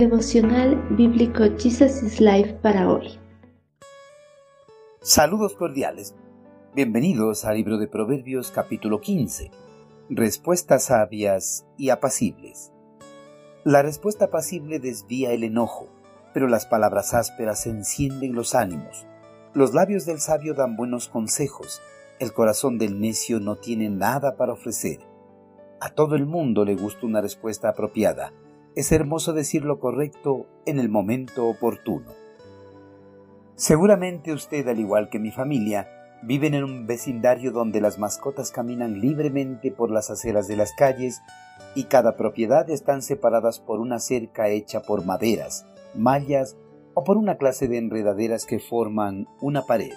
Devocional Bíblico Jesus is Life para hoy. Saludos cordiales. Bienvenidos al libro de Proverbios capítulo 15. Respuestas sabias y apacibles. La respuesta apacible desvía el enojo, pero las palabras ásperas encienden los ánimos. Los labios del sabio dan buenos consejos, el corazón del necio no tiene nada para ofrecer. A todo el mundo le gusta una respuesta apropiada, es hermoso decir lo correcto en el momento oportuno. Seguramente usted, al igual que mi familia, viven en un vecindario donde las mascotas caminan libremente por las aceras de las calles y cada propiedad están separadas por una cerca hecha por maderas, mallas o por una clase de enredaderas que forman una pared.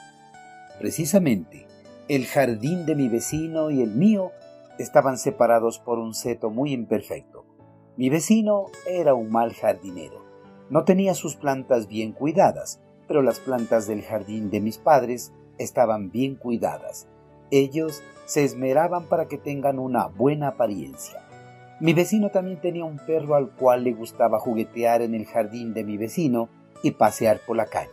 Precisamente, el jardín de mi vecino y el mío estaban separados por un seto muy imperfecto. Mi vecino era un mal jardinero. No tenía sus plantas bien cuidadas, pero las plantas del jardín de mis padres estaban bien cuidadas. Ellos se esmeraban para que tengan una buena apariencia. Mi vecino también tenía un perro al cual le gustaba juguetear en el jardín de mi vecino y pasear por la calle.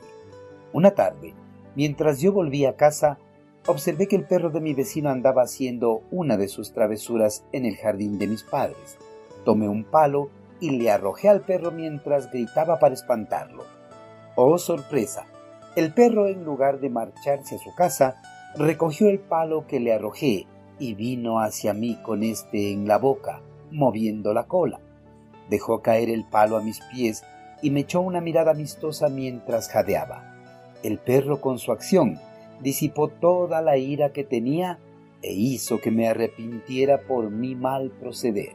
Una tarde, mientras yo volvía a casa, observé que el perro de mi vecino andaba haciendo una de sus travesuras en el jardín de mis padres. Tomé un palo y le arrojé al perro mientras gritaba para espantarlo. ¡Oh, sorpresa! El perro, en lugar de marcharse a su casa, recogió el palo que le arrojé y vino hacia mí con este en la boca, moviendo la cola. Dejó caer el palo a mis pies y me echó una mirada amistosa mientras jadeaba. El perro con su acción disipó toda la ira que tenía e hizo que me arrepintiera por mi mal proceder.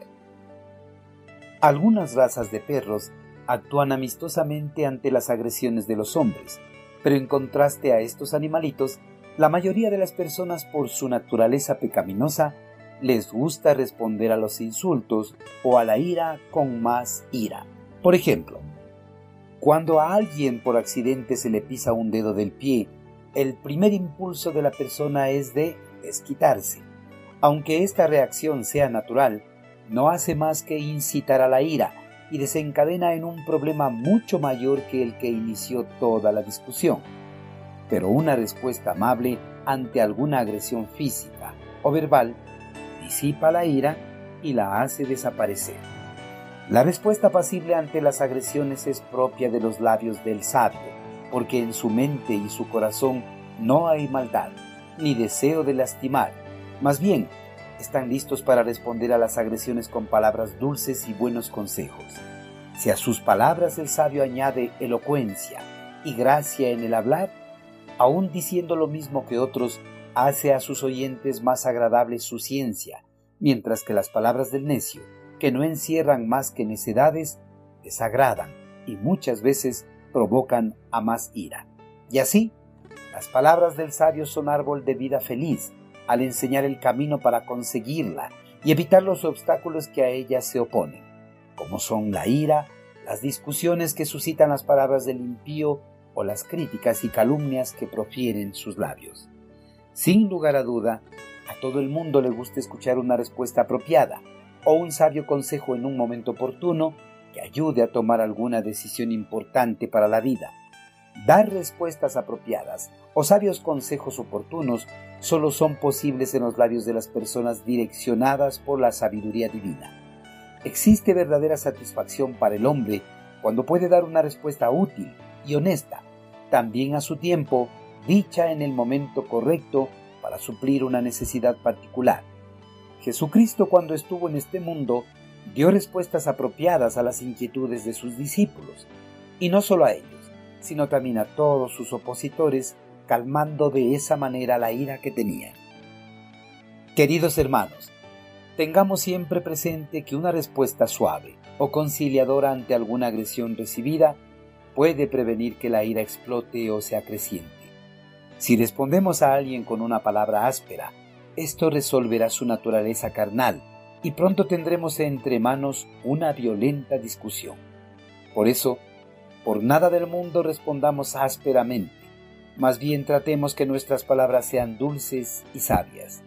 Algunas razas de perros actúan amistosamente ante las agresiones de los hombres, pero en contraste a estos animalitos, la mayoría de las personas por su naturaleza pecaminosa les gusta responder a los insultos o a la ira con más ira. Por ejemplo, cuando a alguien por accidente se le pisa un dedo del pie, el primer impulso de la persona es de desquitarse. Aunque esta reacción sea natural, no hace más que incitar a la ira y desencadena en un problema mucho mayor que el que inició toda la discusión. Pero una respuesta amable ante alguna agresión física o verbal disipa la ira y la hace desaparecer. La respuesta pasible ante las agresiones es propia de los labios del sabio, porque en su mente y su corazón no hay maldad, ni deseo de lastimar, más bien están listos para responder a las agresiones con palabras dulces y buenos consejos. Si a sus palabras el sabio añade elocuencia y gracia en el hablar, aún diciendo lo mismo que otros, hace a sus oyentes más agradable su ciencia, mientras que las palabras del necio, que no encierran más que necedades, desagradan y muchas veces provocan a más ira. Y así, las palabras del sabio son árbol de vida feliz, al enseñar el camino para conseguirla y evitar los obstáculos que a ella se oponen, como son la ira, las discusiones que suscitan las palabras del impío o las críticas y calumnias que profieren sus labios. Sin lugar a duda, a todo el mundo le gusta escuchar una respuesta apropiada o un sabio consejo en un momento oportuno que ayude a tomar alguna decisión importante para la vida. Dar respuestas apropiadas o sabios consejos oportunos solo son posibles en los labios de las personas direccionadas por la sabiduría divina. Existe verdadera satisfacción para el hombre cuando puede dar una respuesta útil y honesta, también a su tiempo, dicha en el momento correcto para suplir una necesidad particular. Jesucristo cuando estuvo en este mundo dio respuestas apropiadas a las inquietudes de sus discípulos, y no solo a ellos, sino también a todos sus opositores calmando de esa manera la ira que tenían. Queridos hermanos, tengamos siempre presente que una respuesta suave o conciliadora ante alguna agresión recibida puede prevenir que la ira explote o se acreciente. Si respondemos a alguien con una palabra áspera, esto resolverá su naturaleza carnal y pronto tendremos entre manos una violenta discusión. Por eso, por nada del mundo respondamos ásperamente, más bien tratemos que nuestras palabras sean dulces y sabias.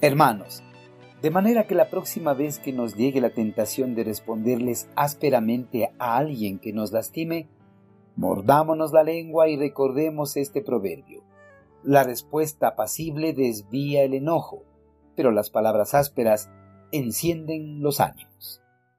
Hermanos, De manera que la próxima vez que nos llegue la tentación de responderles ásperamente a alguien que nos lastime, mordámonos la lengua y recordemos este proverbio. La respuesta apacible desvía el enojo, pero las palabras ásperas encienden los ánimos.